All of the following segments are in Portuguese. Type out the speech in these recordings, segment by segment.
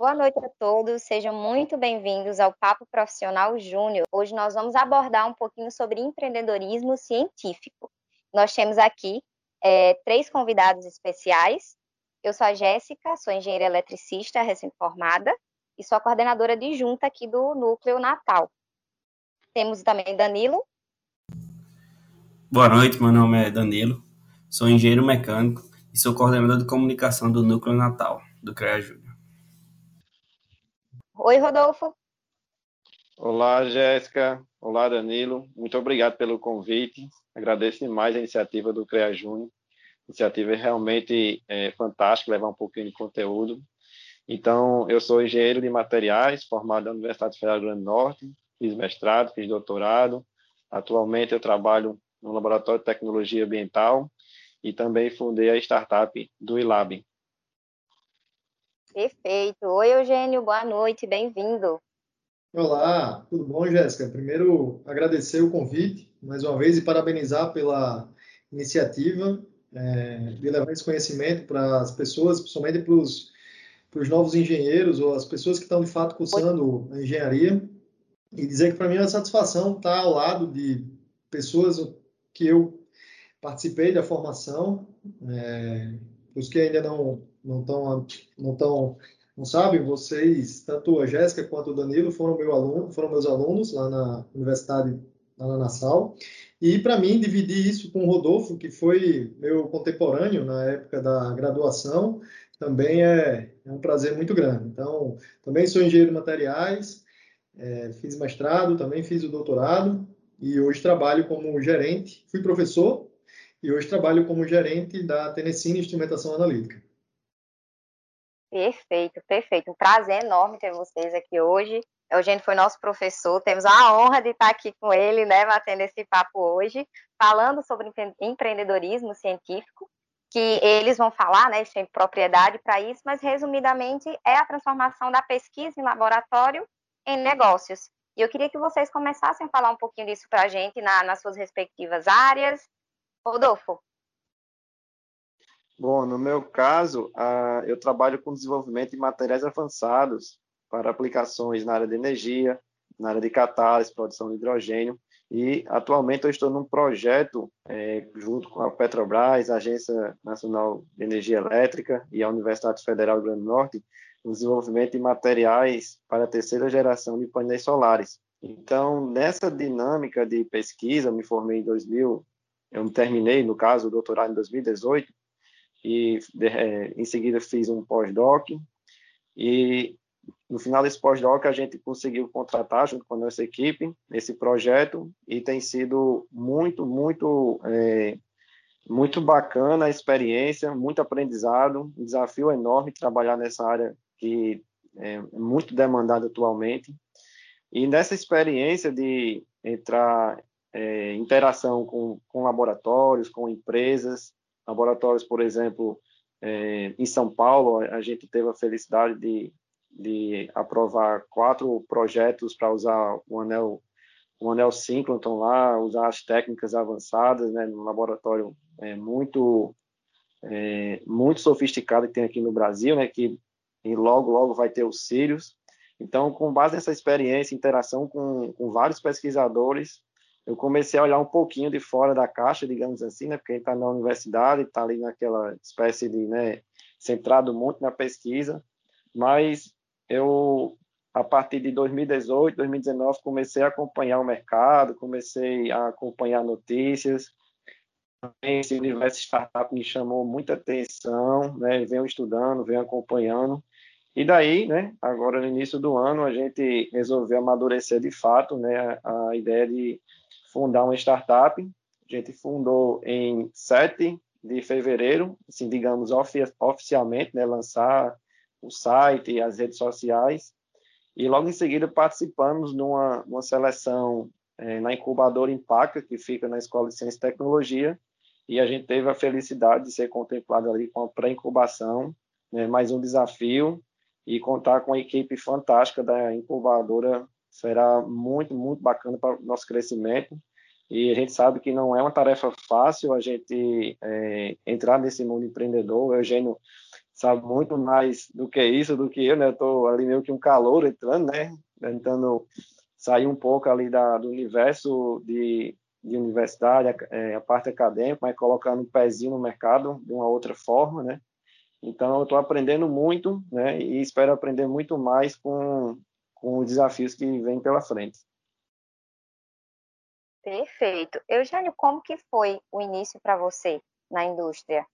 Boa noite a todos, sejam muito bem-vindos ao Papo Profissional Júnior. Hoje nós vamos abordar um pouquinho sobre empreendedorismo científico. Nós temos aqui é, três convidados especiais. Eu sou a Jéssica, sou engenheira eletricista recém-formada e sou a coordenadora de junta aqui do Núcleo Natal. Temos também Danilo. Boa noite, meu nome é Danilo, sou engenheiro mecânico e sou coordenador de comunicação do Núcleo Natal, do CREA Júnior. Oi, Rodolfo. Olá, Jéssica. Olá, Danilo. Muito obrigado pelo convite. Agradeço demais a iniciativa do CREA Júnior. Iniciativa é realmente é, fantástica, levar um pouquinho de conteúdo. Então, eu sou engenheiro de materiais, formado na Universidade Federal do Rio Grande do Norte, fiz mestrado, fiz doutorado. Atualmente, eu trabalho no Laboratório de Tecnologia Ambiental e também fundei a startup do ILAB, Perfeito. Oi, Eugênio, boa noite, bem-vindo. Olá, tudo bom, Jéssica? Primeiro, agradecer o convite mais uma vez e parabenizar pela iniciativa é, de levar esse conhecimento para as pessoas, principalmente para os, novos engenheiros ou as pessoas que estão de fato cursando a engenharia. E dizer que para mim é uma satisfação estar ao lado de pessoas que eu participei da formação, é, os que ainda não não estão não tão não sabem, vocês, tanto a Jéssica quanto o Danilo foram meu aluno, foram meus alunos lá na Universidade lá na Nassau. E para mim dividir isso com o Rodolfo, que foi meu contemporâneo na época da graduação, também é, é um prazer muito grande. Então, também sou engenheiro de materiais, é, fiz mestrado, também fiz o doutorado e hoje trabalho como gerente, fui professor e hoje trabalho como gerente da Tennessee Instrumentação Analítica. Perfeito, perfeito. Um prazer enorme ter vocês aqui hoje. Eugênio foi nosso professor, temos a honra de estar aqui com ele, né, batendo esse papo hoje, falando sobre empreendedorismo científico, que eles vão falar, né, eles têm propriedade para isso, mas resumidamente é a transformação da pesquisa em laboratório em negócios. E eu queria que vocês começassem a falar um pouquinho disso para a gente na, nas suas respectivas áreas. Rodolfo. Bom, no meu caso, eu trabalho com desenvolvimento de materiais avançados para aplicações na área de energia, na área de catálise, produção de hidrogênio, e atualmente eu estou num projeto é, junto com a Petrobras, a Agência Nacional de Energia Elétrica e a Universidade Federal do Rio Grande do Norte, no desenvolvimento de materiais para a terceira geração de painéis solares. Então, nessa dinâmica de pesquisa, eu me formei em 2000, eu terminei, no caso, o doutorado em 2018, e é, em seguida fiz um pós-doc. E no final desse pós-doc a gente conseguiu contratar junto com a nossa equipe esse projeto. E tem sido muito muito é, muito bacana a experiência muito aprendizado. Um desafio enorme trabalhar nessa área que é muito demandada atualmente. E nessa experiência de entrar é, interação com, com laboratórios com empresas laboratórios, por exemplo, é, em São Paulo, a gente teve a felicidade de, de aprovar quatro projetos para usar o anel o anel Synchrotron lá, usar as técnicas avançadas, né, no laboratório é, muito é, muito sofisticado que tem aqui no Brasil, né, que e logo logo vai ter os Sirius. Então, com base nessa experiência, interação com, com vários pesquisadores, eu comecei a olhar um pouquinho de fora da caixa, digamos assim, né? Porque a está na universidade, está ali naquela espécie de, né, centrado muito na pesquisa, mas eu, a partir de 2018, 2019, comecei a acompanhar o mercado, comecei a acompanhar notícias, esse universo startup me chamou muita atenção, né? Venho estudando, venho acompanhando, e daí, né, agora no início do ano, a gente resolveu amadurecer de fato, né, a ideia de fundar uma startup. A gente fundou em 7 de fevereiro, assim, digamos, oficialmente, né, lançar o site e as redes sociais. E logo em seguida participamos de uma, uma seleção é, na incubadora Impaca, que fica na Escola de Ciência e Tecnologia, e a gente teve a felicidade de ser contemplado ali com a pré-incubação, né, mais um desafio, e contar com a equipe fantástica da incubadora será muito, muito bacana para o nosso crescimento. E a gente sabe que não é uma tarefa fácil a gente é, entrar nesse mundo empreendedor. O Eugênio sabe muito mais do que isso, do que eu, né? Tô ali meio que um calor entrando, né? Tentando sair um pouco ali da, do universo de, de universidade, a, é, a parte acadêmica, mas colocando um pezinho no mercado de uma outra forma, né? Então, eu estou aprendendo muito, né? E espero aprender muito mais com, com os desafios que vêm pela frente. Perfeito. Eugênio, como que foi o início para você na indústria?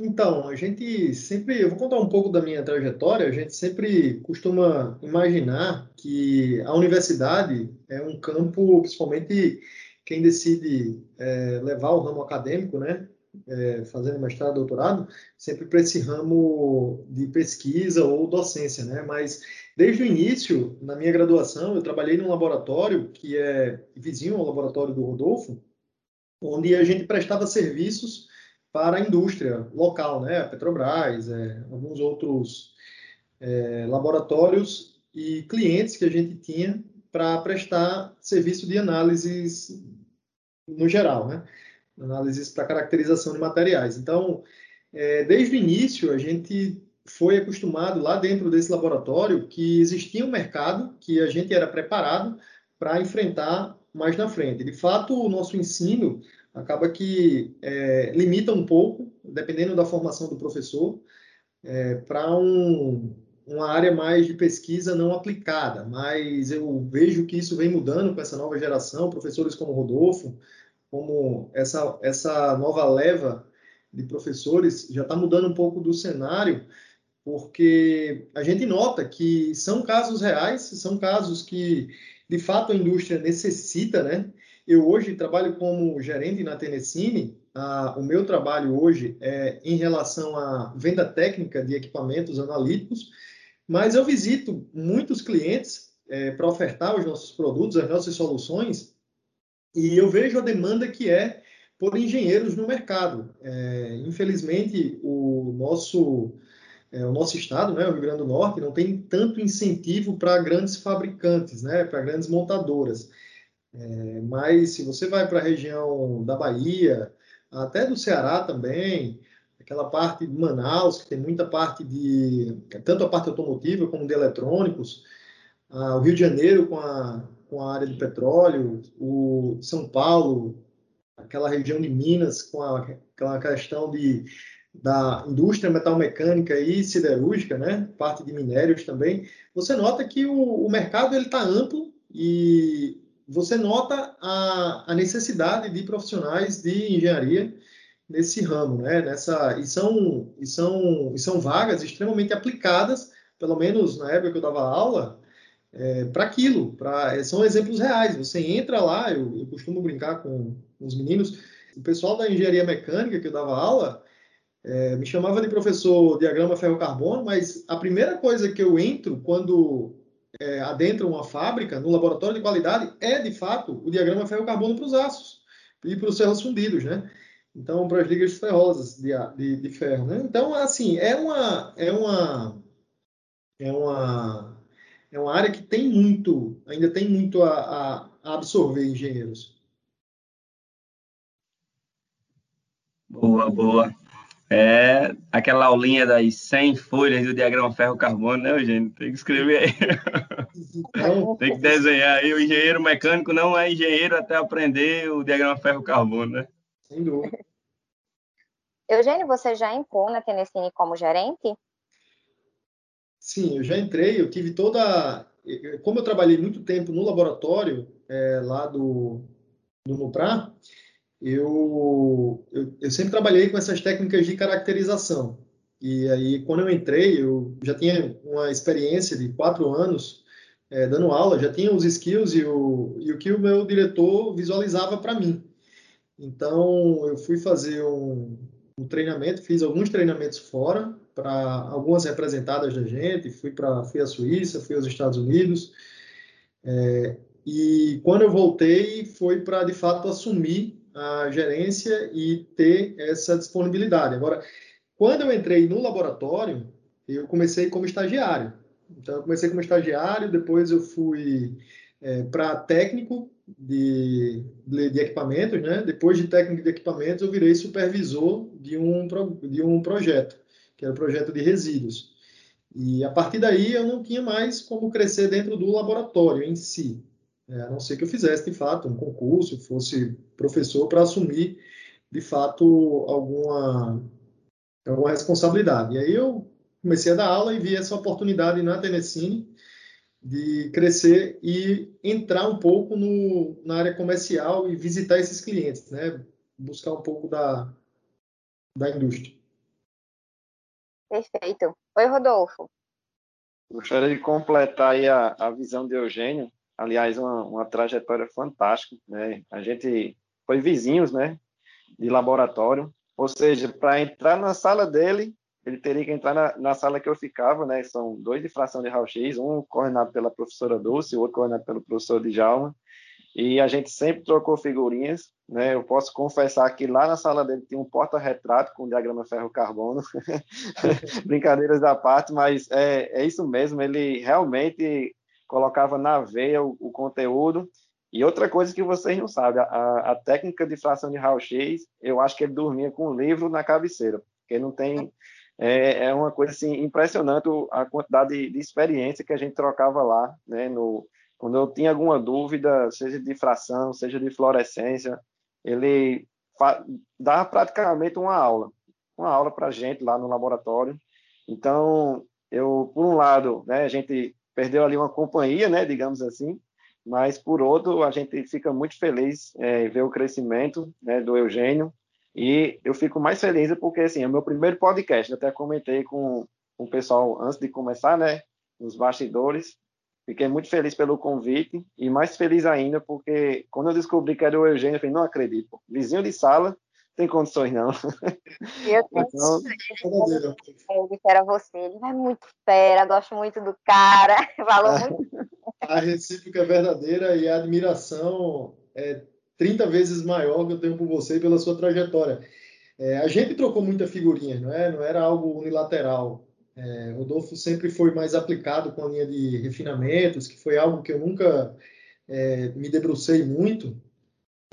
Então, a gente sempre, eu vou contar um pouco da minha trajetória, a gente sempre costuma imaginar que a universidade é um campo, principalmente quem decide é, levar o ramo acadêmico, né, é, fazendo mestrado, doutorado, sempre para esse ramo de pesquisa ou docência, né, mas desde o início, na minha graduação, eu trabalhei num laboratório que é vizinho ao laboratório do Rodolfo, onde a gente prestava serviços para a indústria local, né? A Petrobras, é, alguns outros é, laboratórios e clientes que a gente tinha para prestar serviço de análises no geral, né? Análises para caracterização de materiais. Então, é, desde o início, a gente foi acostumado lá dentro desse laboratório que existia um mercado que a gente era preparado para enfrentar mais na frente. De fato, o nosso ensino acaba que é, limita um pouco, dependendo da formação do professor, é, para um, uma área mais de pesquisa não aplicada. Mas eu vejo que isso vem mudando com essa nova geração, professores como Rodolfo, como essa, essa nova leva de professores, já está mudando um pouco do cenário, porque a gente nota que são casos reais, são casos que, de fato, a indústria necessita, né? Eu hoje trabalho como gerente na Tenecine. Ah, o meu trabalho hoje é em relação à venda técnica de equipamentos analíticos, mas eu visito muitos clientes é, para ofertar os nossos produtos, as nossas soluções, e eu vejo a demanda que é por engenheiros no mercado. É, infelizmente, o nosso é, o nosso estado, né, o Rio Grande do Norte, não tem tanto incentivo para grandes fabricantes, né, para grandes montadoras. É, mas se você vai para a região da Bahia, até do Ceará também, aquela parte de Manaus, que tem muita parte de, tanto a parte automotiva como de eletrônicos, o Rio de Janeiro com a, com a área de petróleo, o São Paulo, aquela região de Minas com a, aquela questão de, da indústria metalmecânica e siderúrgica, né? parte de minérios também, você nota que o, o mercado está amplo e você nota a, a, necessidade de profissionais de engenharia nesse ramo, né? Nessa e são e são e são vagas extremamente aplicadas, pelo menos na época que eu dava aula, é, para aquilo, é, são exemplos reais. Você entra lá, eu, eu costumo brincar com os meninos, o pessoal da engenharia mecânica que eu dava aula é, me chamava de professor diagrama ferro-carbono, mas a primeira coisa que eu entro quando é, adentram uma fábrica, no laboratório de qualidade, é de fato o diagrama ferro-carbono para os aços e para os ferros fundidos, né? Então, para as ligas ferrosas de, de, de, ferro, né? Então, assim, é uma, é uma, é uma, é uma área que tem muito, ainda tem muito a, a absorver engenheiros. Boa, boa. É aquela aulinha das 100 folhas do diagrama ferro-carbono, né, Eugênio? Tem que escrever aí. Tem que desenhar aí. O engenheiro mecânico não é engenheiro até aprender o diagrama ferro-carbono, né? Sem dúvida. Eugênio, você já entrou na Tenecine como gerente? Sim, eu já entrei. Eu tive toda. Como eu trabalhei muito tempo no laboratório é, lá do, do Nupra, eu, eu, eu, sempre trabalhei com essas técnicas de caracterização. E aí, quando eu entrei, eu já tinha uma experiência de quatro anos é, dando aula, já tinha os skills e o, e o que o meu diretor visualizava para mim. Então, eu fui fazer um, um treinamento, fiz alguns treinamentos fora, para algumas representadas da gente, fui para fui à Suíça, fui aos Estados Unidos. É, e quando eu voltei, foi para de fato assumir a gerência e ter essa disponibilidade. Agora, quando eu entrei no laboratório, eu comecei como estagiário. Então, eu comecei como estagiário, depois eu fui é, para técnico de, de, de, equipamentos, né? Depois de técnico de equipamentos, eu virei supervisor de um, de um projeto, que era o projeto de resíduos. E a partir daí eu não tinha mais como crescer dentro do laboratório em si, é, a não ser que eu fizesse de fato um concurso, fosse professor para assumir de fato alguma, alguma responsabilidade. E aí eu comecei a dar aula e vi essa oportunidade na Telecine de crescer e entrar um pouco no, na área comercial e visitar esses clientes, né? buscar um pouco da, da indústria. Perfeito. Oi, Rodolfo. Gostaria de completar aí a, a visão de Eugênio. Aliás, uma, uma trajetória fantástica. Né? A gente foi vizinhos né, de laboratório. Ou seja, para entrar na sala dele, ele teria que entrar na, na, sala que eu ficava, né? São dois de fração de raio-x, um coordenado pela professora Dulce, o outro coordenado pelo professor Djalma e a gente sempre trocou figurinhas, né? Eu posso confessar que lá na sala dele tinha um porta-retrato com diagrama ferro-carbono, brincadeiras da parte, mas é, é isso mesmo, ele realmente colocava na veia o, o conteúdo. E outra coisa que vocês não sabem, a, a técnica de fração de raio-x, eu acho que ele dormia com um livro na cabeceira, porque não tem é, é, uma coisa assim impressionante a quantidade de, de, experiência que a gente trocava lá, né, no, quando eu tinha alguma dúvida, seja de fração, seja de fluorescência, ele dava praticamente uma aula, uma aula para a gente lá no laboratório. Então, eu, por um lado, né, a gente perdeu ali uma companhia, né, digamos assim, mas por outro, a gente fica muito feliz é, ver o crescimento né, do Eugênio e eu fico mais feliz porque assim é o meu primeiro podcast. Eu até comentei com, com o pessoal antes de começar, né, nos bastidores, Fiquei muito feliz pelo convite e mais feliz ainda porque quando eu descobri que era o Eugênio, eu falei, não acredito. Vizinho de sala, tem condições não. Eu tenho então, ele que era você, ele é muito fera, gosto muito do cara, falou muito. A recíproca é verdadeira e a admiração é 30 vezes maior que eu tenho por você e pela sua trajetória. É, a gente trocou muita figurinha, não é? Não era algo unilateral. É, Rodolfo sempre foi mais aplicado com a linha de refinamentos, que foi algo que eu nunca é, me debrucei muito,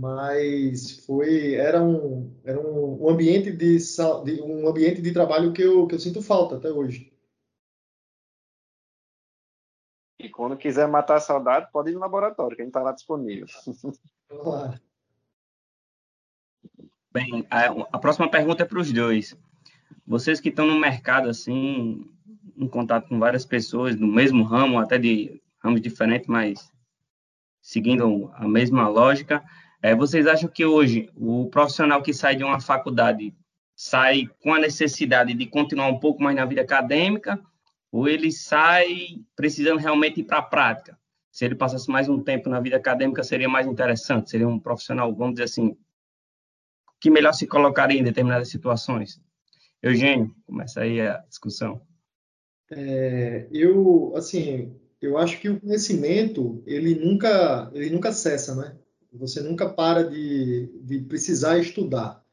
mas foi era um era um, um ambiente de, de, um ambiente de trabalho que eu, que eu sinto falta até hoje. E quando quiser matar a saudade, pode ir no laboratório, que a gente está lá disponível. Vamos lá. Bem, a, a próxima pergunta é para os dois vocês que estão no mercado, assim, em contato com várias pessoas do mesmo ramo, até de ramos diferentes, mas seguindo a mesma lógica, é, vocês acham que hoje o profissional que sai de uma faculdade sai com a necessidade de continuar um pouco mais na vida acadêmica ou ele sai precisando realmente ir para a prática? Se ele passasse mais um tempo na vida acadêmica, seria mais interessante, seria um profissional, vamos dizer assim, que melhor se colocaria em determinadas situações? Eugênio, começa aí a discussão. É, eu, assim, eu acho que o conhecimento, ele nunca, ele nunca cessa, né? Você nunca para de, de precisar estudar.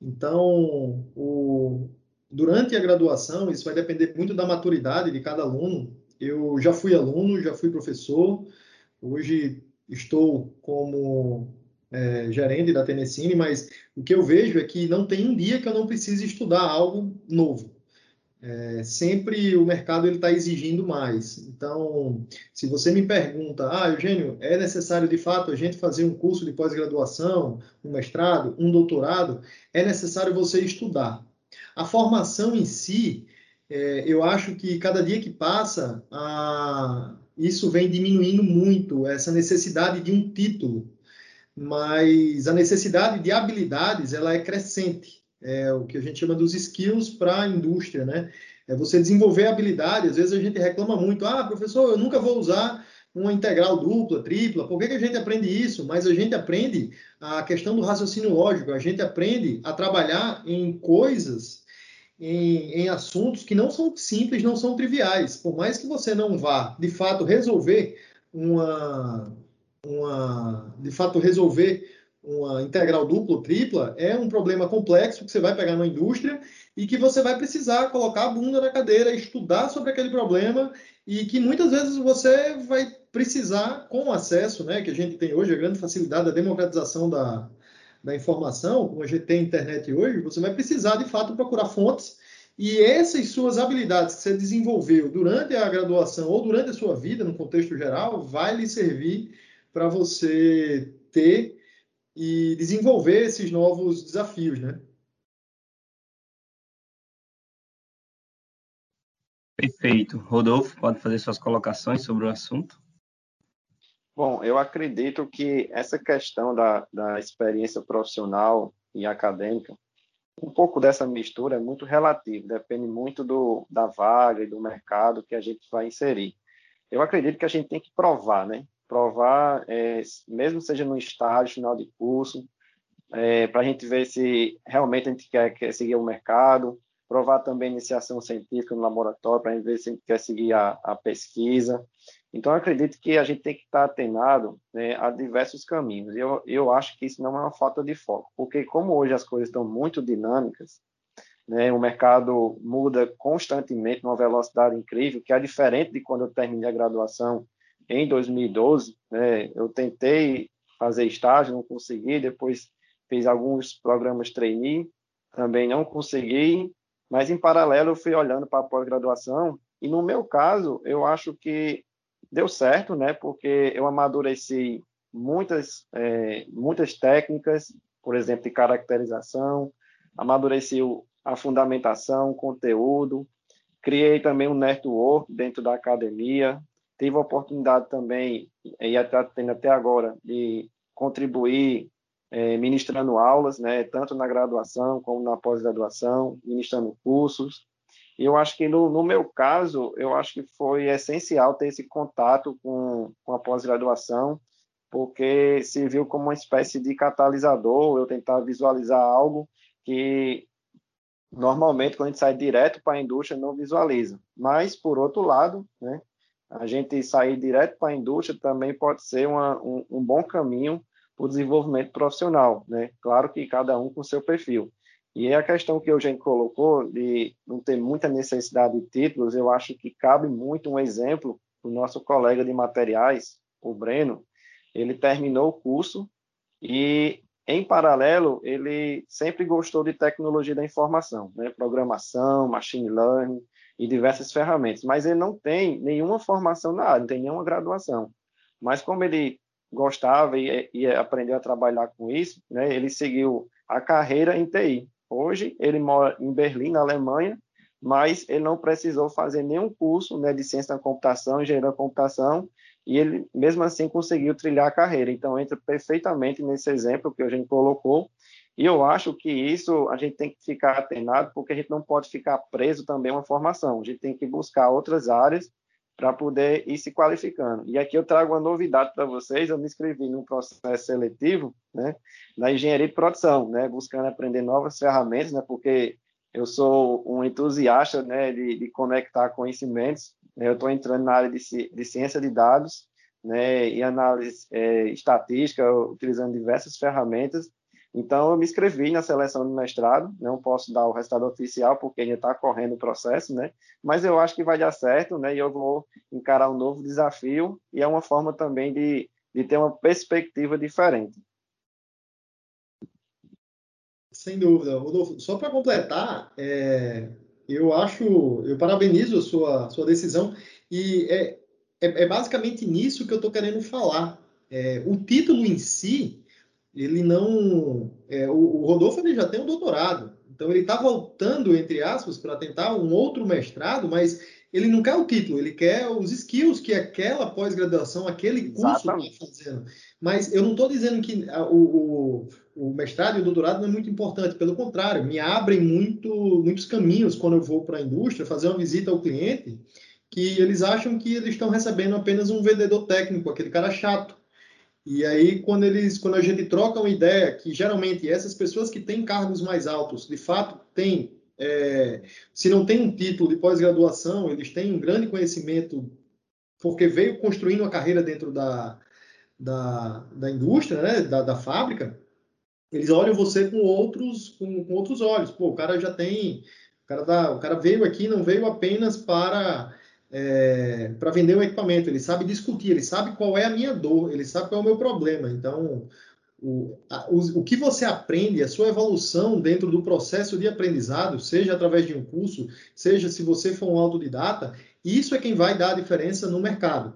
Então, o, durante a graduação, isso vai depender muito da maturidade de cada aluno. Eu já fui aluno, já fui professor, hoje estou como é, gerente da Tenecine, mas o que eu vejo é que não tem um dia que eu não precise estudar algo novo. É, sempre o mercado ele está exigindo mais. Então, se você me pergunta, ah, Eugênio, é necessário de fato a gente fazer um curso de pós-graduação, um mestrado, um doutorado? É necessário você estudar. A formação em si, é, eu acho que cada dia que passa, a, isso vem diminuindo muito essa necessidade de um título mas a necessidade de habilidades ela é crescente. É o que a gente chama dos skills para a indústria, né? É você desenvolver habilidade. Às vezes a gente reclama muito, ah, professor, eu nunca vou usar uma integral dupla, tripla. Por que, que a gente aprende isso? Mas a gente aprende a questão do raciocínio lógico. A gente aprende a trabalhar em coisas, em, em assuntos que não são simples, não são triviais. Por mais que você não vá, de fato, resolver uma uma, de fato, resolver uma integral dupla tripla é um problema complexo que você vai pegar na indústria e que você vai precisar colocar a bunda na cadeira, estudar sobre aquele problema e que muitas vezes você vai precisar, com o acesso né, que a gente tem hoje, a grande facilidade da democratização da, da informação, como a gente tem internet hoje, você vai precisar, de fato, procurar fontes E essas suas habilidades que você desenvolveu durante a graduação ou durante a sua vida, no contexto geral, vai lhe servir para você ter e desenvolver esses novos desafios, né? Perfeito. Rodolfo, pode fazer suas colocações sobre o assunto? Bom, eu acredito que essa questão da, da experiência profissional e acadêmica, um pouco dessa mistura é muito relativo, depende muito do, da vaga e do mercado que a gente vai inserir. Eu acredito que a gente tem que provar, né? Provar, é, mesmo seja no estágio, final de curso, é, para a gente ver se realmente a gente quer, quer seguir o mercado, provar também iniciação científica no laboratório para ver se a gente quer seguir a, a pesquisa. Então, acredito que a gente tem que estar atenado né, a diversos caminhos. Eu, eu acho que isso não é uma falta de foco, porque como hoje as coisas estão muito dinâmicas, né, o mercado muda constantemente numa velocidade incrível, que é diferente de quando eu terminei a graduação em 2012. Né, eu tentei fazer estágio, não consegui, depois fiz alguns programas trainee, também não consegui, mas, em paralelo, eu fui olhando para a pós-graduação e, no meu caso, eu acho que deu certo, né? Porque eu amadureci muitas, é, muitas técnicas, por exemplo, de caracterização, amadureci a fundamentação, conteúdo, criei também um network dentro da academia, tive a oportunidade também, e até, tendo até agora, de contribuir é, ministrando aulas, né, tanto na graduação como na pós-graduação, ministrando cursos. E eu acho que no, no, meu caso, eu acho que foi essencial ter esse contato com, com a pós-graduação, porque serviu como uma espécie de catalisador, eu tentar visualizar algo que normalmente quando a gente sai direto para a indústria não visualiza. Mas por outro lado, né, a gente sair direto para a indústria também pode ser uma, um, um bom caminho o desenvolvimento profissional, né? Claro que cada um com seu perfil. E a questão que o Eugênio colocou de não ter muita necessidade de títulos, eu acho que cabe muito um exemplo do nosso colega de materiais, o Breno. Ele terminou o curso e, em paralelo, ele sempre gostou de tecnologia da informação, né? programação, machine learning e diversas ferramentas, mas ele não tem nenhuma formação na área, não tem nenhuma graduação. Mas como ele gostava e, e aprendeu a trabalhar com isso, né, ele seguiu a carreira em TI. Hoje ele mora em Berlim, na Alemanha, mas ele não precisou fazer nenhum curso né, de ciência da computação, engenharia da computação, e ele mesmo assim conseguiu trilhar a carreira. Então entra perfeitamente nesse exemplo que a gente colocou. E eu acho que isso a gente tem que ficar atenado, porque a gente não pode ficar preso também a uma formação. A gente tem que buscar outras áreas para poder ir se qualificando. E aqui eu trago uma novidade para vocês, eu me inscrevi num processo seletivo, né, na engenharia de produção, né, buscando aprender novas ferramentas, né, porque eu sou um entusiasta, né, de, de conectar conhecimentos, eu estou entrando na área de, de, ciência de dados, né, e análise é, estatística, utilizando diversas ferramentas, então, eu me inscrevi na seleção do mestrado, não posso dar o resultado oficial, porque ainda está correndo o processo, né? Mas eu acho que vai dar certo, né? E eu vou encarar um novo desafio, e é uma forma também de, de ter uma perspectiva diferente. Sem dúvida. Rodolfo, só para completar, é, eu acho, eu parabenizo a sua, sua decisão, e é, é, é basicamente nisso que eu estou querendo falar. É, o título em si, ele não. É, o, Rodolfo ele já tem um doutorado, então ele está voltando, entre aspas, para tentar um outro mestrado, mas ele não quer o título, ele quer os skills que aquela pós-graduação, aquele curso está fazendo. Mas eu não estou dizendo que o, o, o, mestrado e o doutorado não é muito importante, pelo contrário, me abrem muito, muitos caminhos quando eu vou para a indústria fazer uma visita ao cliente, que eles acham que eles estão recebendo apenas um vendedor técnico, aquele cara chato. E aí, quando eles, quando a gente troca uma ideia, que geralmente essas pessoas que têm cargos mais altos, de fato, têm, é, se não tem um título de pós-graduação, eles têm um grande conhecimento, porque veio construindo uma carreira dentro da, da, da indústria, né, da, da fábrica, eles olham você com outros, com, com outros olhos. Pô, o cara já tem, o cara, dá, o cara veio aqui, não veio apenas para é, para vender o equipamento, ele sabe discutir, ele sabe qual é a minha dor, ele sabe qual é o meu problema. Então, o, a, o, o, que você aprende, a sua evolução dentro do processo de aprendizado, seja através de um curso, seja se você for um autodidata, isso é quem vai dar a diferença no mercado.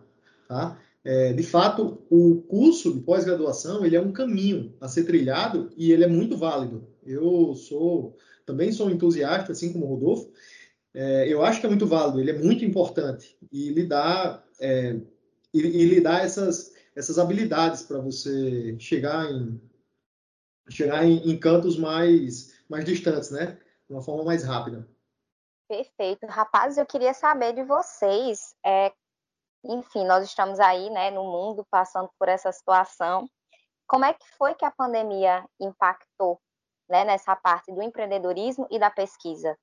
Tá? É, de fato, o curso de pós-graduação ele é um caminho a ser trilhado e ele é muito válido. Eu sou também sou um entusiasta, assim como o Rodolfo. É, eu acho que é muito válido, ele é muito importante e lhe dá, é, e, e lhe dá essas, essas habilidades para você chegar em chegar em, em, cantos mais mais distantes, né? De uma forma mais rápida. Perfeito, rapazes. Eu queria saber de vocês, é, enfim, nós estamos aí, né, no mundo passando por essa situação. Como é que foi que a pandemia impactou, né, nessa parte do empreendedorismo e da pesquisa?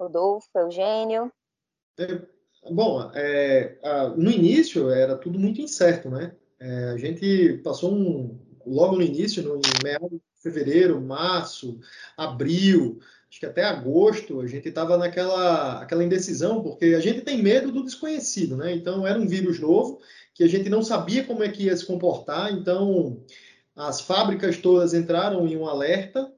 Rodolfo, Eugênio. É, bom, é, no início era tudo muito incerto, né? É, a gente passou um, logo no início, no meados de fevereiro, março, abril, acho que até agosto, a gente estava naquela aquela indecisão, porque a gente tem medo do desconhecido, né? Então era um vírus novo que a gente não sabia como é que ia se comportar, então as fábricas todas entraram em um alerta.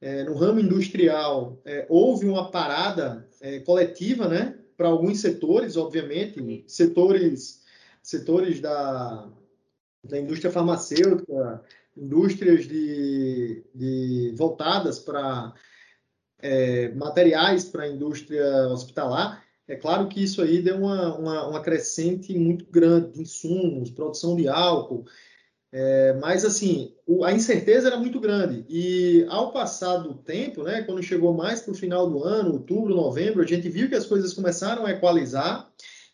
É, no ramo industrial é, houve uma parada é, coletiva, né? Para alguns setores, obviamente, setores setores da da indústria farmacêutica, indústrias de, de voltadas para é, materiais para a indústria hospitalar, é claro que isso aí deu uma, uma, uma crescente muito grande de insumos, produção de álcool, é, mas assim, o, a incerteza era muito grande. E ao passar do tempo, né, quando chegou mais para o final do ano, outubro, novembro, a gente viu que as coisas começaram a equalizar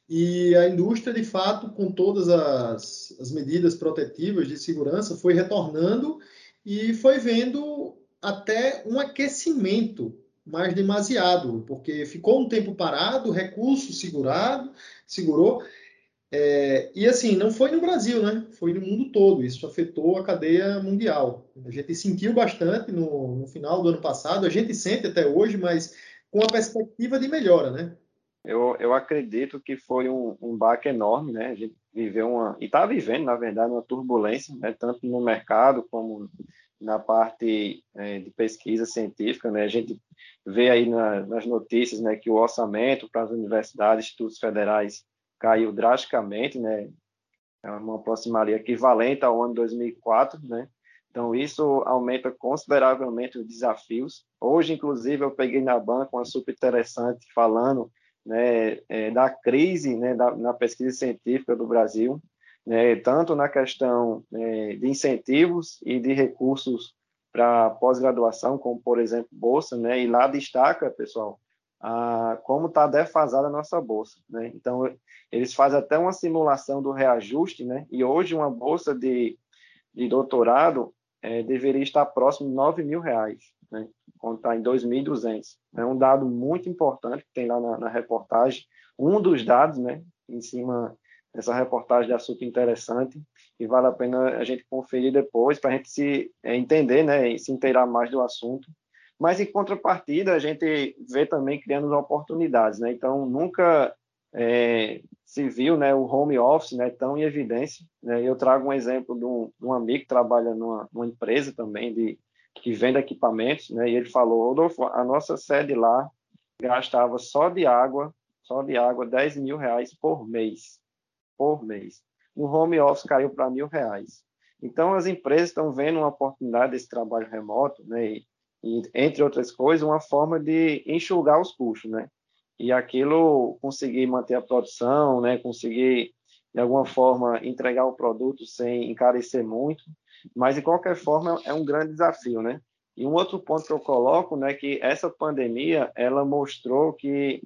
e a indústria, de fato, com todas as, as medidas protetivas de segurança, foi retornando e foi vendo até um aquecimento mais demasiado, porque ficou um tempo parado, recurso segurado, segurou. É, e assim, não foi no Brasil, né? Foi no mundo todo. Isso afetou a cadeia mundial. A gente sentiu bastante no, no final do ano passado, a gente sente até hoje, mas com a perspectiva de melhora, né? eu, eu acredito que foi um, um baque enorme, né? A gente viveu uma, e está vivendo, na verdade, uma turbulência, né? tanto no mercado como na parte é, de pesquisa científica, né? A gente vê aí na, nas notícias, né, que o orçamento para as universidades, institutos federais caiu drasticamente, né? É uma aproximaria equivalente ao ano 2004, né? Então, isso aumenta consideravelmente os desafios. Hoje, inclusive, eu peguei na banca uma super interessante falando né, é, da crise né, da, na pesquisa científica do Brasil, né, tanto na questão é, de incentivos e de recursos para pós-graduação, como, por exemplo, bolsa, né, e lá destaca, pessoal, a, como está defasada a nossa bolsa. Né? Então, eles fazem até uma simulação do reajuste, né? e hoje uma bolsa de, de doutorado é, deveria estar próximo de 9 mil reais né, quando está em 2.200. É um dado muito importante que tem lá na, na, reportagem. Um dos dados, né, em cima dessa reportagem é super interessante e vale a pena a gente conferir depois para a gente se é, entender, né, e se inteirar mais do assunto. Mas em contrapartida a gente vê também criando oportunidades, né? Então nunca é, viu, né, o home office, né, tão em evidência. Né? Eu trago um exemplo de um, de um amigo que trabalha numa, numa empresa também de que vende equipamentos, né? E ele falou, Rodolfo, a nossa sede lá gastava só de água, só de água, 10 mil reais por mês, por mês. No home office caiu para mil reais. Então, as empresas estão vendo uma oportunidade desse trabalho remoto, né? E, e, entre outras coisas, uma forma de enxugar os custos, né? E aquilo conseguir manter a produção, né? Conseguir de alguma forma entregar o produto sem encarecer muito mas, de qualquer forma, é um grande desafio, né? E um outro ponto que eu coloco, né, que essa pandemia, ela mostrou que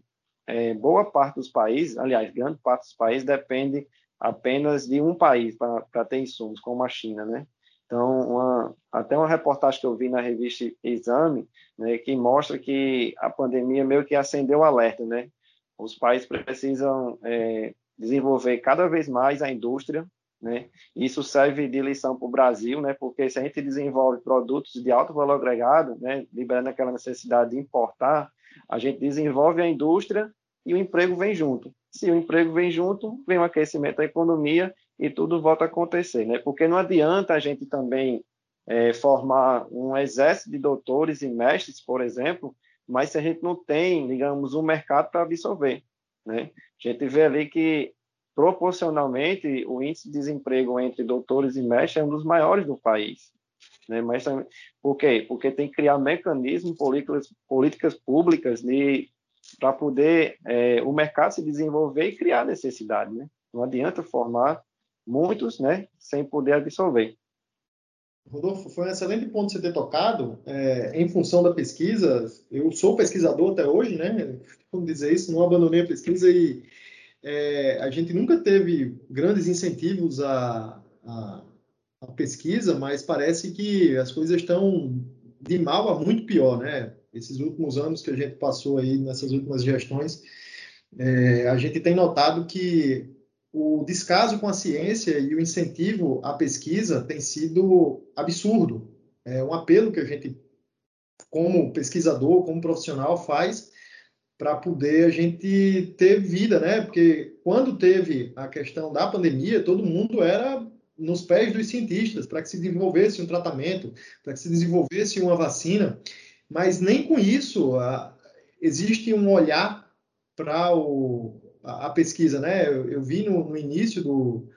é, boa parte dos países, aliás, grande parte dos países, depende apenas de um país para ter insumos, como a China, né? Então, uma, até uma reportagem que eu vi na revista Exame, né, que mostra que a pandemia meio que acendeu o alerta, né? Os países precisam é, desenvolver cada vez mais a indústria né? Isso serve de lição para o Brasil, né? porque se a gente desenvolve produtos de alto valor agregado, né? liberando aquela necessidade de importar, a gente desenvolve a indústria e o emprego vem junto. Se o emprego vem junto, vem o aquecimento da economia e tudo volta a acontecer. Né? Porque não adianta a gente também é, formar um exército de doutores e mestres, por exemplo, mas se a gente não tem, digamos, um mercado para absorver, né? A gente vê ali que proporcionalmente o índice de desemprego entre doutores e mestres é um dos maiores do país. Né? Mas por quê? Porque tem que criar mecanismos, políticas, políticas públicas para poder é, o mercado se desenvolver e criar necessidade. Né? Não adianta formar muitos né, sem poder absorver. Rodolfo, foi um excelente ponto você ter tocado. É, em função da pesquisa, eu sou pesquisador até hoje, né? Como dizer isso, não abandonei a pesquisa e é, a gente nunca teve grandes incentivos à, à, à, pesquisa, mas parece que as coisas estão de mal a muito pior, né? Esses últimos anos que a gente passou aí nessas últimas gestões, é, a gente tem notado que o descaso com a ciência e o incentivo à pesquisa tem sido absurdo. É um apelo que a gente, como pesquisador, como profissional, faz para poder a gente ter vida, né? Porque quando teve a questão da pandemia, todo mundo era nos pés dos cientistas para que se desenvolvesse um tratamento, para que se desenvolvesse uma vacina, mas nem com isso a, existe um olhar para o a, pesquisa, né? Eu, eu vi no, no, início do,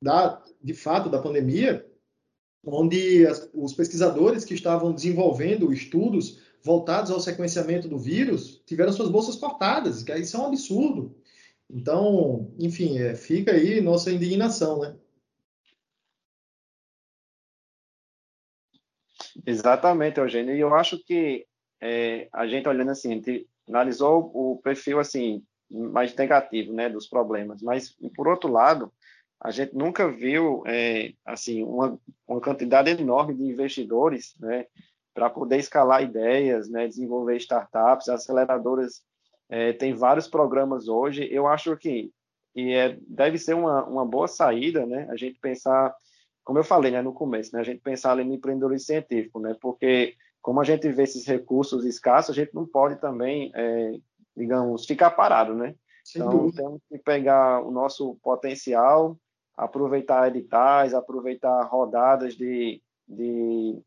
da, de fato, da pandemia, onde as, os pesquisadores que estavam desenvolvendo estudos voltados ao sequenciamento do vírus tiveram suas bolsas cortadas, que isso é um absurdo. Então, enfim, é, fica aí nossa indignação, né? Exatamente, Eugênio. E eu acho que é, a gente olhando assim, a gente analisou o perfil assim mais negativo, né, dos problemas. Mas por outro lado, a gente nunca viu é, assim uma, uma quantidade enorme de investidores, né, para poder escalar ideias, né, desenvolver startups, aceleradoras. É, tem vários programas hoje. Eu acho que e é, deve ser uma, uma boa saída, né? A gente pensar, como eu falei, né, no começo, né? A gente pensar ali no empreendedorismo científico, né? Porque como a gente vê esses recursos escassos, a gente não pode também é, digamos, ficar parado, né? Sem então, dúvida. temos que pegar o nosso potencial, aproveitar editais, aproveitar rodadas de, de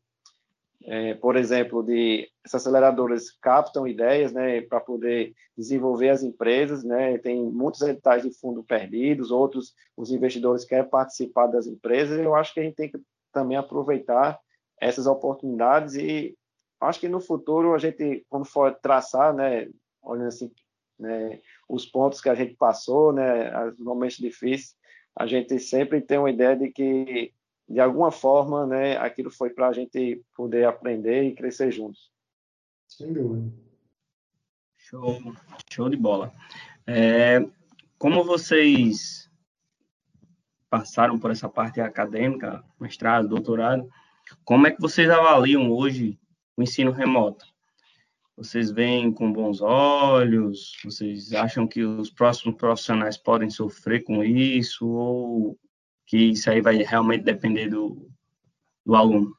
é, por exemplo, de essas aceleradoras captam ideias, né, para poder desenvolver as empresas, né, tem muitos editais de fundo perdidos, outros os investidores querem participar das empresas, eu acho que a gente tem que também aproveitar essas oportunidades e acho que no futuro a gente, quando for traçar, né, olhando assim, né, os pontos que a gente passou, né, os momentos difíceis, a gente sempre tem uma ideia de que, de alguma forma, né, aquilo foi para a gente poder aprender e crescer juntos. Sem dúvida. Show, show de bola. É, como vocês passaram por essa parte acadêmica, mestrado, doutorado, como é que vocês avaliam hoje o ensino remoto? Vocês veem com bons olhos? Vocês acham que os próximos profissionais podem sofrer com isso? Ou que isso aí vai realmente depender do, do aluno?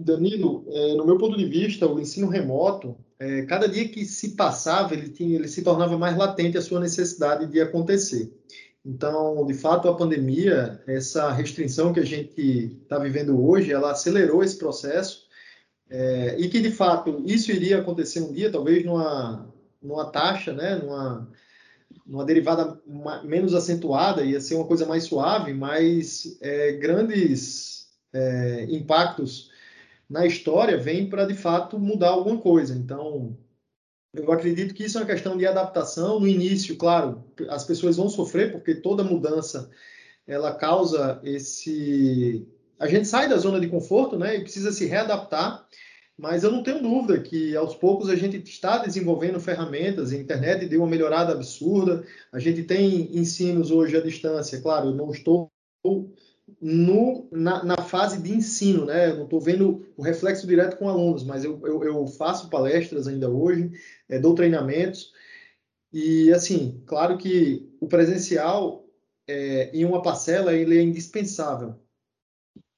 Danilo, é, no meu ponto de vista, o ensino remoto, é, cada dia que se passava, ele, tinha, ele se tornava mais latente a sua necessidade de acontecer. Então, de fato, a pandemia, essa restrição que a gente está vivendo hoje, ela acelerou esse processo é, e que, de fato, isso iria acontecer um dia, talvez numa, numa taxa, né, numa, numa derivada menos acentuada, ia ser uma coisa mais suave, mas é, grandes é, impactos na história vêm para, de fato, mudar alguma coisa. Então, eu acredito que isso é uma questão de adaptação. No início, claro, as pessoas vão sofrer, porque toda mudança ela causa esse a gente sai da zona de conforto, né, e precisa se readaptar, mas eu não tenho dúvida que aos poucos a gente está desenvolvendo ferramentas, a internet deu uma melhorada absurda, a gente tem ensinos hoje à distância, claro, eu não estou no, na, na, fase de ensino, né? Eu não estou vendo o reflexo direto com alunos, mas eu, eu, eu faço palestras ainda hoje, é, dou treinamentos, e assim, claro que o presencial é, em uma parcela ele é indispensável,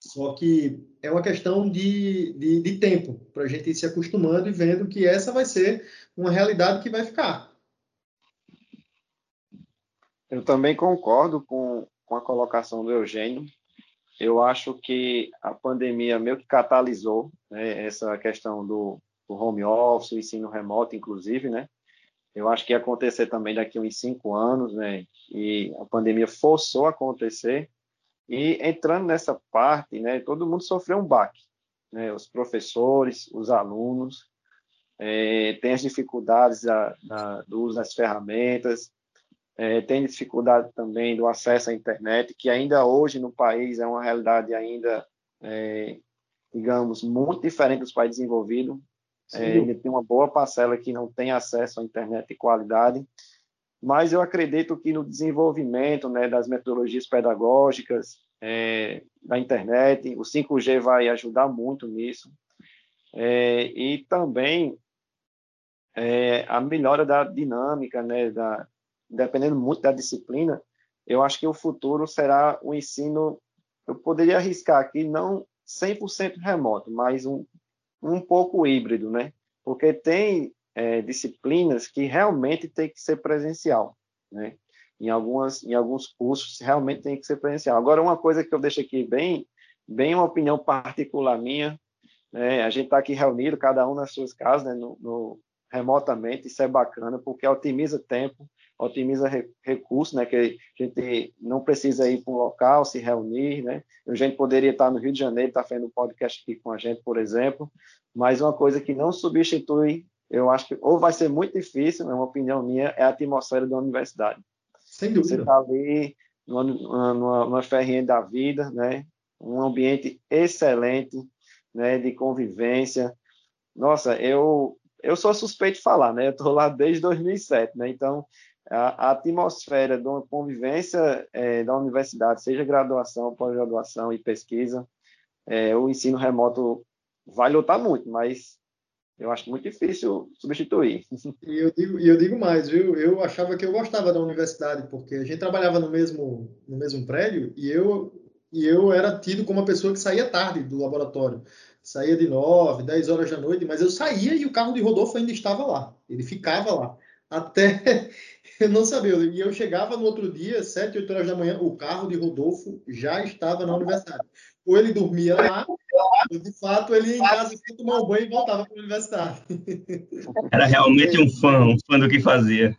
só que é uma questão de, de, de tempo para a gente ir se acostumando e vendo que essa vai ser uma realidade que vai ficar. Eu também concordo com, com a colocação do Eugênio. eu acho que a pandemia meio que catalisou né, essa questão do, do, home office, o ensino remoto, inclusive, né? Eu acho que ia acontecer também daqui uns cinco anos, né? E a pandemia forçou a acontecer. E entrando nessa parte, né, todo mundo sofreu um baque, né? Os professores, os alunos, é, tem as dificuldades da, da, do uso das ferramentas, é, tem dificuldade também do acesso à internet, que ainda hoje no país é uma realidade ainda, é, digamos, muito diferente dos países desenvolvidos. É, tem uma boa parcela que não tem acesso à internet de qualidade, mas eu acredito que no desenvolvimento né, das metodologias pedagógicas, é, da internet, o 5G vai ajudar muito nisso. É, e também é, a melhora da dinâmica, né, da, dependendo muito da disciplina, eu acho que o futuro será o ensino, eu poderia arriscar aqui, não 100% remoto, mas um, um pouco híbrido, né? Porque tem é, disciplinas que realmente tem que ser presencial, né? Em, algumas, em alguns cursos realmente tem que ser presencial. Agora, uma coisa que eu deixo aqui bem, bem uma opinião particular minha, né? a gente está aqui reunido, cada um nas suas casas, né? no, no remotamente, isso é bacana, porque otimiza tempo, otimiza recursos, né, que a gente não precisa ir para um local, se reunir, né, a gente poderia estar no Rio de Janeiro, estar fazendo um podcast aqui com a gente, por exemplo, mas uma coisa que não substitui, eu acho que, ou vai ser muito difícil, na né, opinião minha, é a atmosfera da universidade. Sem dúvida. Você está ali numa, numa, numa ferrinha da vida, né, um ambiente excelente, né, de convivência, nossa, eu eu sou suspeito de falar, né? Eu estou lá desde 2007, né? Então, a, a atmosfera de uma convivência é, da universidade, seja graduação, pós-graduação e pesquisa, é, o ensino remoto vai lutar muito, mas eu acho muito difícil substituir. E eu digo, eu digo mais, viu? Eu achava que eu gostava da universidade, porque a gente trabalhava no mesmo, no mesmo prédio e eu, e eu era tido como uma pessoa que saía tarde do laboratório saía de 9, 10 horas da noite, mas eu saía e o carro de Rodolfo ainda estava lá. Ele ficava lá. Até eu não sabia. E eu chegava no outro dia, 7, 8 horas da manhã, o carro de Rodolfo já estava na universidade. Ou ele dormia lá, de fato ele ia em casa, tomar um banho e voltava para a universidade. Era realmente um fã, um fã do que fazia.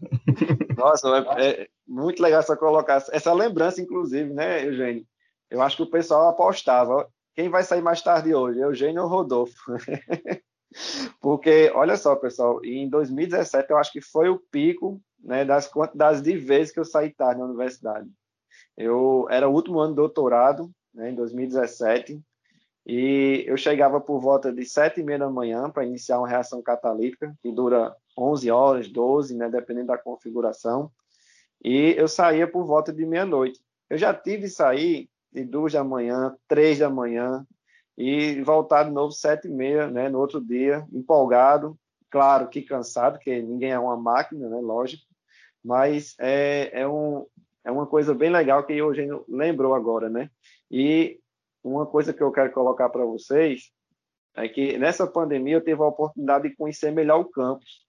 Nossa, é, é muito legal essa colocar essa lembrança, inclusive, né, Eugênio? Eu acho que o pessoal apostava. Quem vai sair mais tarde hoje? Eugênio ou Rodolfo? Porque, olha só, pessoal, em 2017 eu acho que foi o pico né, das quantidades de vezes que eu saí tarde na universidade. Eu era o último ano de doutorado, né, em 2017, e eu chegava por volta de sete e meia da manhã para iniciar uma reação catalítica, que dura 11 horas, 12, né, dependendo da configuração, e eu saía por volta de meia-noite. Eu já tive que sair de duas da manhã, três da manhã, e voltar de novo sete e meia, né, no outro dia, empolgado, claro que cansado, porque ninguém é uma máquina, né, lógico, mas é, é, um, é uma coisa bem legal que o Eugênio lembrou agora, né, e uma coisa que eu quero colocar para vocês é que nessa pandemia eu tive a oportunidade de conhecer melhor o campus.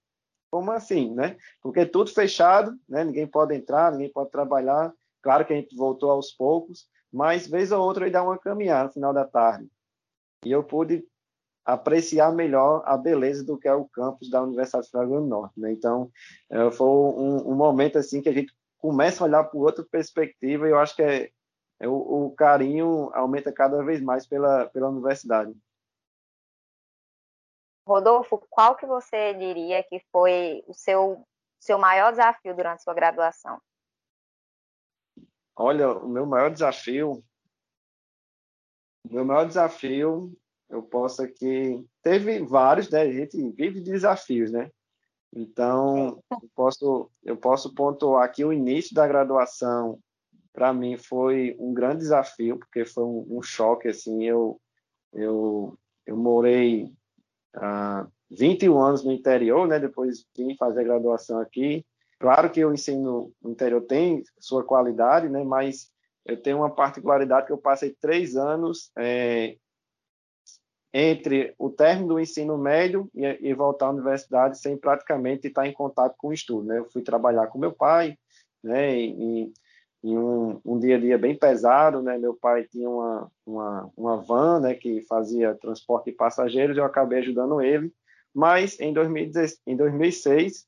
Como assim, né? Porque tudo fechado, né? Ninguém pode entrar, ninguém pode trabalhar. Claro que a gente voltou aos poucos, mas vez ou outra eu dar uma caminhada no final da tarde. E eu pude apreciar melhor a beleza do que é o campus da Universidade Federal do Norte. Né? Então, é, foi um, um, momento assim que a gente começa a olhar por outra perspectiva e eu acho que é o, o, carinho aumenta cada vez mais pela, pela universidade. Rodolfo, qual que você diria que foi o seu, seu maior desafio durante a sua graduação? Olha, o meu maior desafio, o meu maior desafio, eu posso aqui, teve vários, né? A gente vive de desafios, né? Então, eu posso, eu posso pontuar que o início da graduação, para mim, foi um grande desafio, porque foi um, um choque, assim, eu, eu, eu morei ah, 21 anos no interior, né? Depois vim fazer graduação aqui, Claro que o ensino no interior tem sua qualidade, né? Mas eu tenho uma particularidade que eu passei três anos é, entre o término do ensino médio e, e, voltar à universidade sem praticamente estar em contato com o estudo. Né? Eu fui trabalhar com meu pai, né? E, em um, um, dia a dia bem pesado, né? Meu pai tinha uma, uma, uma van, né, que fazia transporte de passageiros, eu acabei ajudando ele, mas em, 2016, em 2006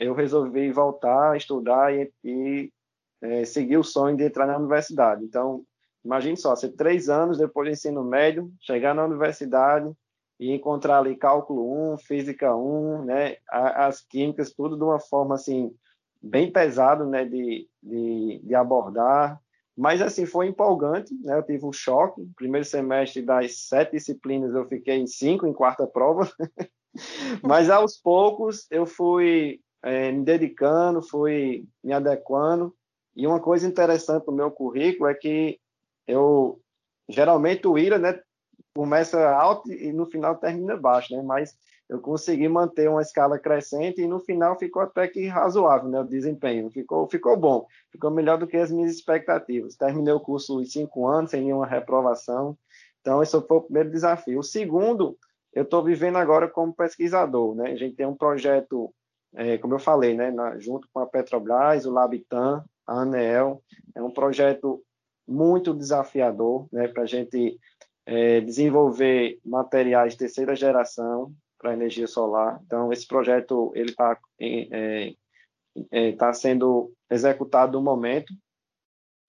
eu resolvi voltar a estudar e, e é, seguir o sonho de entrar na universidade. Então, imagine só, ser três anos depois do ensino médio, chegar na universidade e encontrar ali cálculo 1, física 1, né, as químicas, tudo de uma forma assim bem pesado, né, de, de, de abordar, mas assim foi empolgante, né? Eu tive um choque. Primeiro semestre das sete disciplinas eu fiquei em cinco em quarta prova, mas aos poucos eu fui é, me dedicando, fui me adequando. E uma coisa interessante no meu currículo é que eu geralmente o IRA, né, começa alto e no final termina baixo, né? Mas eu consegui manter uma escala crescente e no final ficou até que razoável, né? O desempenho ficou ficou bom, ficou melhor do que as minhas expectativas. Terminei o curso em cinco anos sem nenhuma reprovação. Então esse foi o primeiro desafio. O segundo, eu estou vivendo agora como pesquisador, né? A gente tem um projeto, é, como eu falei, né? Na, junto com a Petrobras, o Labitan, a Anel, é um projeto muito desafiador, né? Para a gente é, desenvolver materiais terceira geração para energia solar. Então, esse projeto ele está é, é, tá sendo executado no momento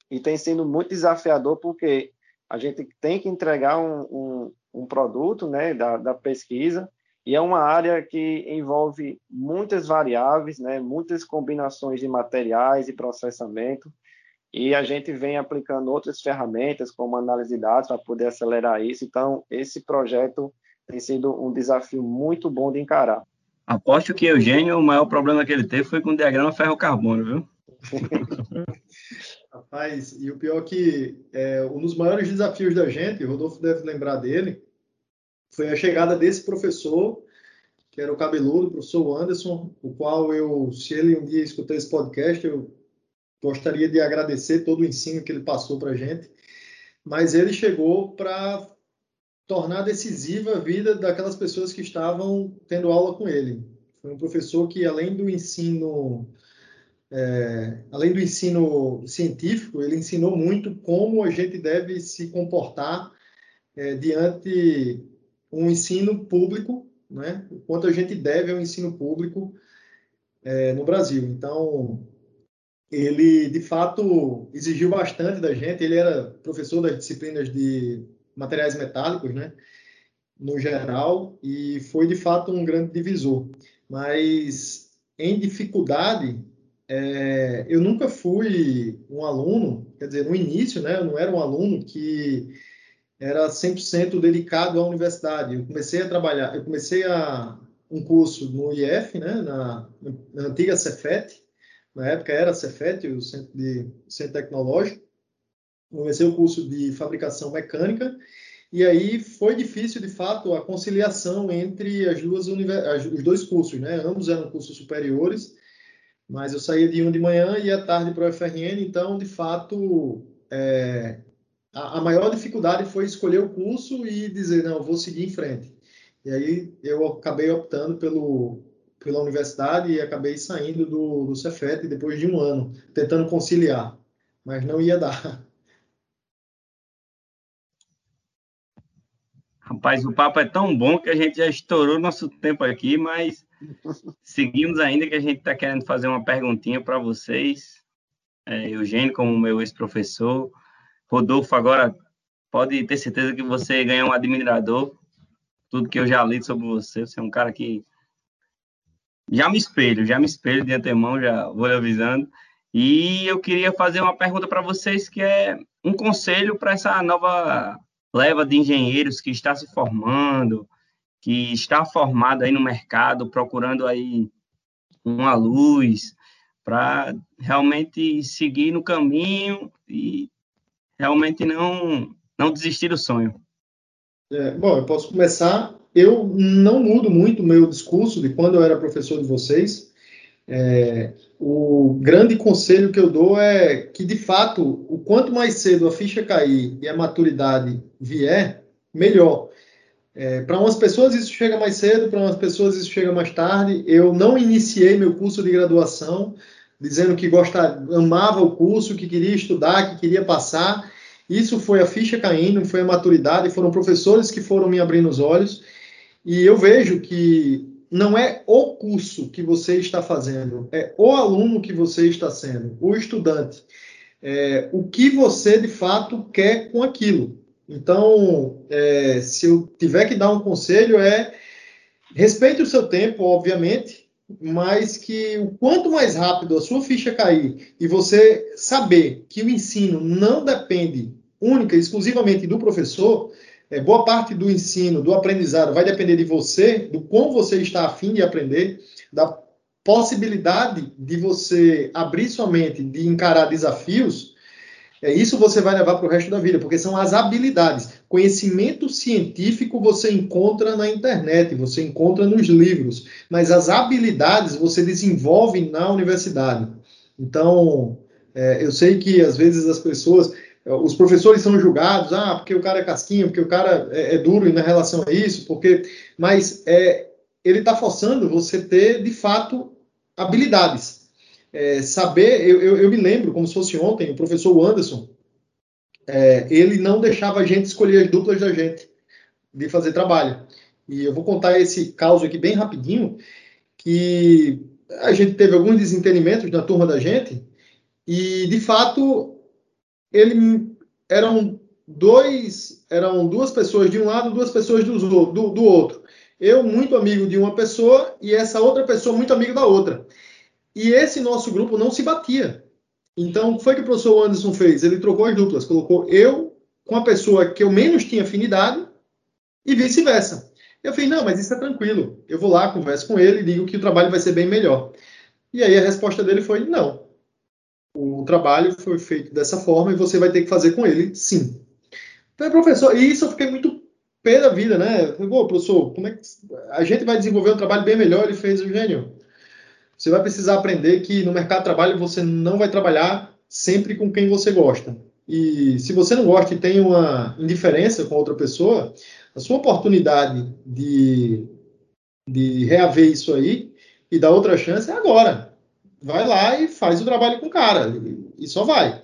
e tem sido muito desafiador porque a gente tem que entregar um, um, um produto né, da, da, pesquisa e é uma área que envolve muitas variáveis, né, muitas combinações de materiais e processamento e a gente vem aplicando outras ferramentas, como análise de dados, para poder acelerar isso. Então, esse projeto tem sido um desafio muito bom de encarar. Aposto que Eugênio, o maior problema que ele teve foi com o diagrama ferro-carbono, viu? Rapaz, e o pior é que é, um dos maiores desafios da gente, o Rodolfo deve lembrar dele, foi a chegada desse professor, que era o cabeludo, o professor Anderson, o qual eu, se ele um dia escutar esse podcast, eu gostaria de agradecer todo o ensino que ele passou para a gente, mas ele chegou para tornar decisiva a vida daquelas pessoas que estavam tendo aula com ele. Foi um professor que, além do ensino, é, além do ensino científico, ele ensinou muito como a gente deve se comportar é, diante um ensino público, né? O quanto a gente deve ao ensino público é, no Brasil. Então, ele de fato exigiu bastante da gente. Ele era professor das disciplinas de materiais metálicos, né? No geral, e foi de fato um grande divisor. Mas em dificuldade, é, eu nunca fui um aluno, quer dizer, no início, né? Eu não era um aluno que era 100% dedicado à universidade. Eu comecei a trabalhar, eu comecei a um curso no IF, né? Na, na antiga Cefet, na época era Cefet, o Centro, de, Centro Tecnológico. Comecei o curso de fabricação mecânica e aí foi difícil, de fato, a conciliação entre as duas os dois cursos, né? Ambos eram cursos superiores, mas eu saía de um de manhã e à tarde para o FRN, então, de fato, é, a, a, maior dificuldade foi escolher o curso e dizer, não, vou seguir em frente. E aí eu acabei optando pelo, pela universidade e acabei saindo do, do Cefet depois de um ano, tentando conciliar, mas não ia dar. Rapaz, o papo é tão bom que a gente já estourou nosso tempo aqui, mas seguimos ainda que a gente está querendo fazer uma perguntinha para vocês. É, Eugênio, como meu ex-professor, Rodolfo, agora pode ter certeza que você ganha um admirador. Tudo que eu já li sobre você, você é um cara que já me espelho, já me espelho de antemão, já vou lhe avisando. E eu queria fazer uma pergunta para vocês que é um conselho para essa nova leva de engenheiros que está se formando, que está formado aí no mercado, procurando aí uma luz para realmente seguir no caminho e realmente não não desistir do sonho. É, bom, eu posso começar eu não mudo muito o meu discurso de quando eu era professor de vocês. É, o grande conselho que eu dou é que, de fato, o quanto mais cedo a ficha cair e a maturidade vier, melhor. É, para umas pessoas isso chega mais cedo, para umas pessoas isso chega mais tarde. Eu não iniciei meu curso de graduação dizendo que gostava, amava o curso, que queria estudar, que queria passar. Isso foi a ficha caindo, foi a maturidade, foram professores que foram me abrindo os olhos. E eu vejo que não é o curso que você está fazendo, é o aluno que você está sendo, o estudante. É, o que você de fato quer com aquilo. Então, é, se eu tiver que dar um conselho, é respeite o seu tempo, obviamente, mas que o quanto mais rápido a sua ficha cair e você saber que o ensino não depende única e exclusivamente do professor, é, boa parte do ensino, do aprendizado, vai depender de você, do como você está afim de aprender, da possibilidade de você abrir sua mente, de encarar desafios, é, isso você vai levar para o resto da vida, porque são as habilidades. Conhecimento científico você encontra na internet, você encontra nos livros, mas as habilidades você desenvolve na universidade. Então, é, eu sei que às vezes as pessoas os professores são julgados, ah, porque o cara é casquinha, porque o cara é, é duro na relação a isso, porque, mas é, ele está forçando você ter de fato habilidades, é, saber. Eu, eu, eu, me lembro, como se fosse ontem, o professor Anderson, é, ele não deixava a gente escolher as duplas da gente de fazer trabalho. E eu vou contar esse caso aqui bem rapidinho, que a gente teve alguns desentendimentos na turma da gente, e de fato ele eram dois, eram duas pessoas de um lado, duas pessoas do, do, do outro. Eu muito amigo de uma pessoa e essa outra pessoa muito amigo da outra. E esse nosso grupo não se batia. Então, o que foi que o professor Anderson fez? Ele trocou as duplas, colocou eu com a pessoa que eu menos tinha afinidade e vice-versa. Eu falei, não, mas isso é tranquilo. Eu vou lá, converso com ele digo que o trabalho vai ser bem melhor. E aí a resposta dele foi, não, o trabalho foi feito dessa forma e você vai ter que fazer com ele, sim. Então, professor, e isso eu fiquei muito pé da vida, né? Pô, professor, como é que a gente vai desenvolver um trabalho bem melhor? Ele fez o gênio. Você vai precisar aprender que no mercado de trabalho você não vai trabalhar sempre com quem você gosta. E se você não gosta e tem uma indiferença com outra pessoa, a sua oportunidade de, de reaver isso aí e dar outra chance é agora vai lá e faz o trabalho com o cara, e só vai.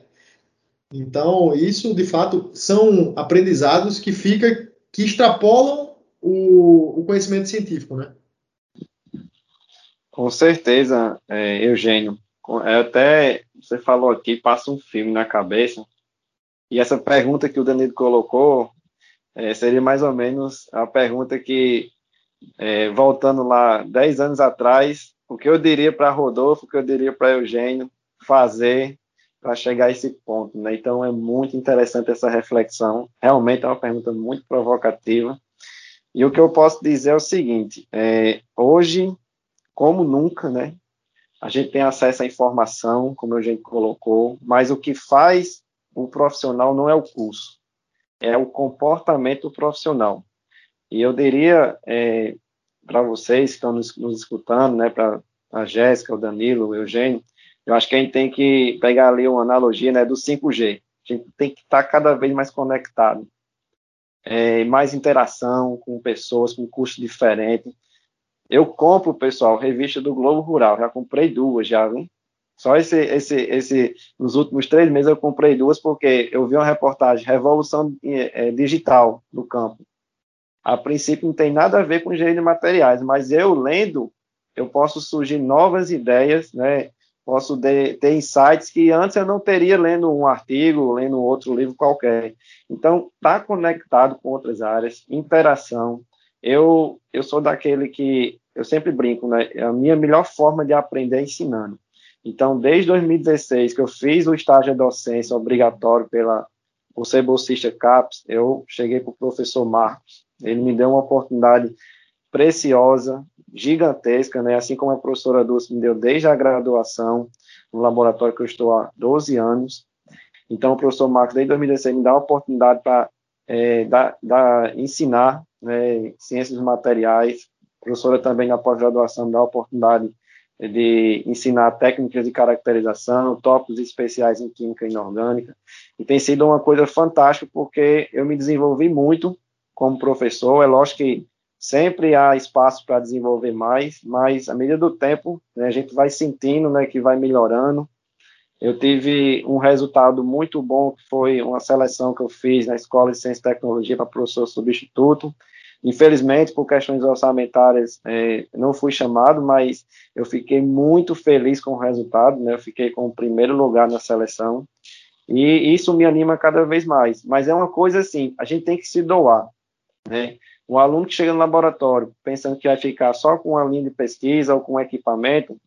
Então, isso de fato são aprendizados que fica, que extrapolam o, o conhecimento científico, né? Com certeza, é, Eugênio. É, até você falou aqui, passa um filme na cabeça. E essa pergunta que o Danilo colocou é, seria mais ou menos a pergunta que, é, voltando lá 10 anos atrás, o que eu diria para Rodolfo, o que eu diria para Eugênio fazer para chegar a esse ponto. Né? Então é muito interessante essa reflexão. Realmente é uma pergunta muito provocativa. E o que eu posso dizer é o seguinte: é, hoje, como nunca, né, a gente tem acesso à informação, como a gente colocou, mas o que faz o profissional não é o curso, é o comportamento profissional. E eu diria, é, para vocês que estão nos, nos escutando, né, para a Jéssica, o Danilo, o Eugênio, eu acho que a gente tem que pegar ali uma analogia né, do 5G. A gente tem que estar tá cada vez mais conectado. É, mais interação com pessoas com custo diferente. Eu compro, pessoal, revista do Globo Rural. Já comprei duas, já, viu? Só esse, esse, esse, nos últimos três meses eu comprei duas porque eu vi uma reportagem Revolução é, Digital no campo a princípio não tem nada a ver com engenharia de materiais, mas eu lendo, eu posso surgir novas ideias, né? Posso de, ter insights que antes eu não teria lendo um artigo, lendo outro livro qualquer. Então, tá conectado com outras áreas, interação. Eu, eu sou daquele que eu sempre brinco, né? A minha melhor forma de aprender é ensinando. Então, desde 2016 que eu fiz o estágio de docência obrigatório pela por ser bolsista CAPES, eu cheguei para o professor Marcos ele me deu uma oportunidade preciosa, gigantesca, né? assim como a professora Dulce me deu desde a graduação, no laboratório que eu estou há 12 anos. Então, o professor Marcos, desde 2016, me dá uma oportunidade para é, dar, dar, ensinar né, ciências materiais. A professora também, na pós-graduação, me dá a oportunidade de ensinar técnicas de caracterização, tópicos especiais em química inorgânica. E tem sido uma coisa fantástica, porque eu me desenvolvi muito como professor. É lógico que sempre há espaço para desenvolver mais, mas à medida do tempo, né, a gente vai sentindo né, que vai melhorando. Eu tive um resultado muito bom, que foi uma seleção que eu fiz na Escola de Ciência e Tecnologia para professor substituto. Infelizmente, por questões orçamentárias, é, não fui chamado, mas eu fiquei muito feliz com o resultado, né? Eu fiquei com o primeiro lugar na seleção e isso me anima cada vez mais. Mas é uma coisa assim, a gente tem que se doar, né? Um aluno que chega no laboratório pensando que vai ficar só com uma linha de pesquisa ou com equipamento,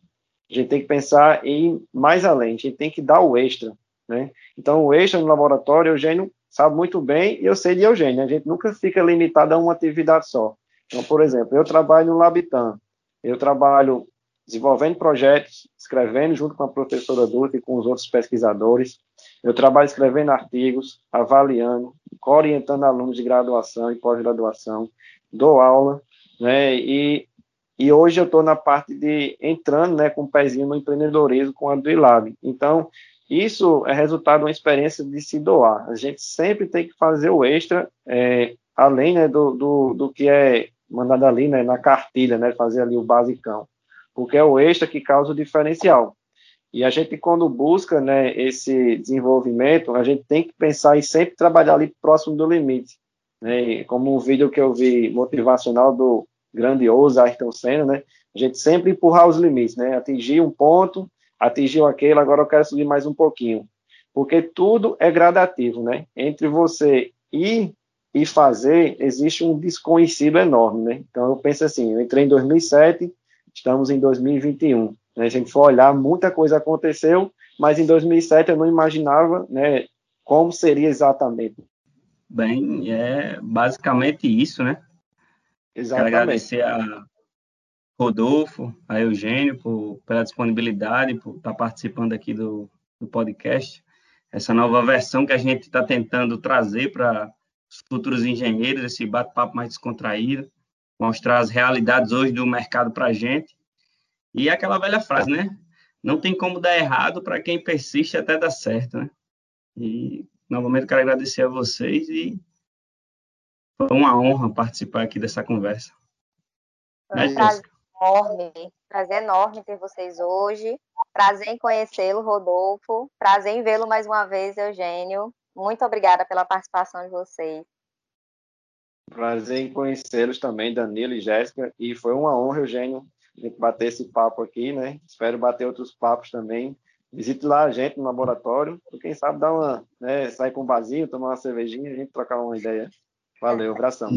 a gente tem que pensar em mais além, a gente tem que dar o extra, né? Então, o extra no laboratório, Eugênio sabe muito bem, e eu sei de Eugênio, a gente nunca fica limitado a uma atividade só. Então, por exemplo, eu trabalho no Labitan, eu trabalho desenvolvendo projetos, escrevendo junto com a professora Dutra e com os outros pesquisadores, eu trabalho escrevendo artigos, avaliando, orientando alunos de graduação e pós-graduação, dou aula, né, e, e hoje eu estou na parte de entrando, né, com o um pezinho no empreendedorismo com a Duilab. Então, isso é resultado de uma experiência de se doar. A gente sempre tem que fazer o extra, é, além né, do, do, do, que é mandado ali né, na cartilha, né, fazer ali o basicão, porque é o extra que causa o diferencial. E a gente, quando busca né, esse desenvolvimento, a gente tem que pensar em sempre trabalhar ali próximo do limite. Né? Como um vídeo que eu vi motivacional do grandioso Ayrton Senna, né? a gente sempre empurrar os limites, né? atingir um ponto, atingiu aquele, agora eu quero subir mais um pouquinho. Porque tudo é gradativo, né? Entre você ir e fazer, existe um desconhecido enorme, né? Então eu penso assim, eu entrei em 2007, estamos em 2021. Né? A gente for olhar, muita coisa aconteceu, mas em 2007 eu não imaginava, né, como seria exatamente. Bem, é basicamente isso, né? Exatamente. Quero agradecer a Rodolfo, a Eugênio, por, pela disponibilidade, por estar participando aqui do, do podcast. Essa nova versão que a gente está tentando trazer para os futuros engenheiros, esse bate-papo mais descontraído, mostrar as realidades hoje do mercado para a gente. E aquela velha frase, né? Não tem como dar errado para quem persiste até dar certo, né? E novamente quero agradecer a vocês e foi uma honra participar aqui dessa conversa. Foi um prazer enorme, prazer enorme ter vocês hoje. Prazer em conhecê-lo, Rodolfo. Prazer em vê-lo mais uma vez, Eugênio. Muito obrigada pela participação de vocês. Prazer em conhecê-los também, Danilo e Jéssica. E foi uma honra, Eugênio, a gente bater esse papo aqui, né? Espero bater outros papos também. Visite lá a gente no laboratório, quem sabe dar uma, né, sair com um vasinho, tomar uma cervejinha, a gente trocar uma ideia. Valeu, abração.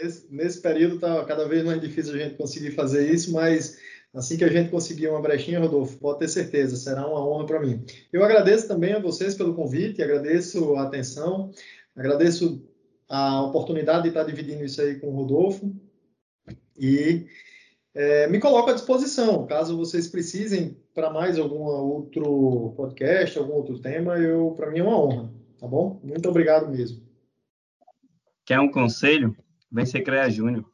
Nesse, nesse período está cada vez mais difícil a gente conseguir fazer isso, mas assim que a gente conseguir uma brechinha, Rodolfo, pode ter certeza, será uma honra para mim. Eu agradeço também a vocês pelo convite, agradeço a atenção, agradeço a oportunidade de estar dividindo isso aí com o Rodolfo e é, me coloco à disposição, caso vocês precisem para mais algum outro podcast, algum outro tema, eu para mim é uma honra, tá bom? Muito obrigado mesmo. Quer um conselho? Vem ser CREA Júnior.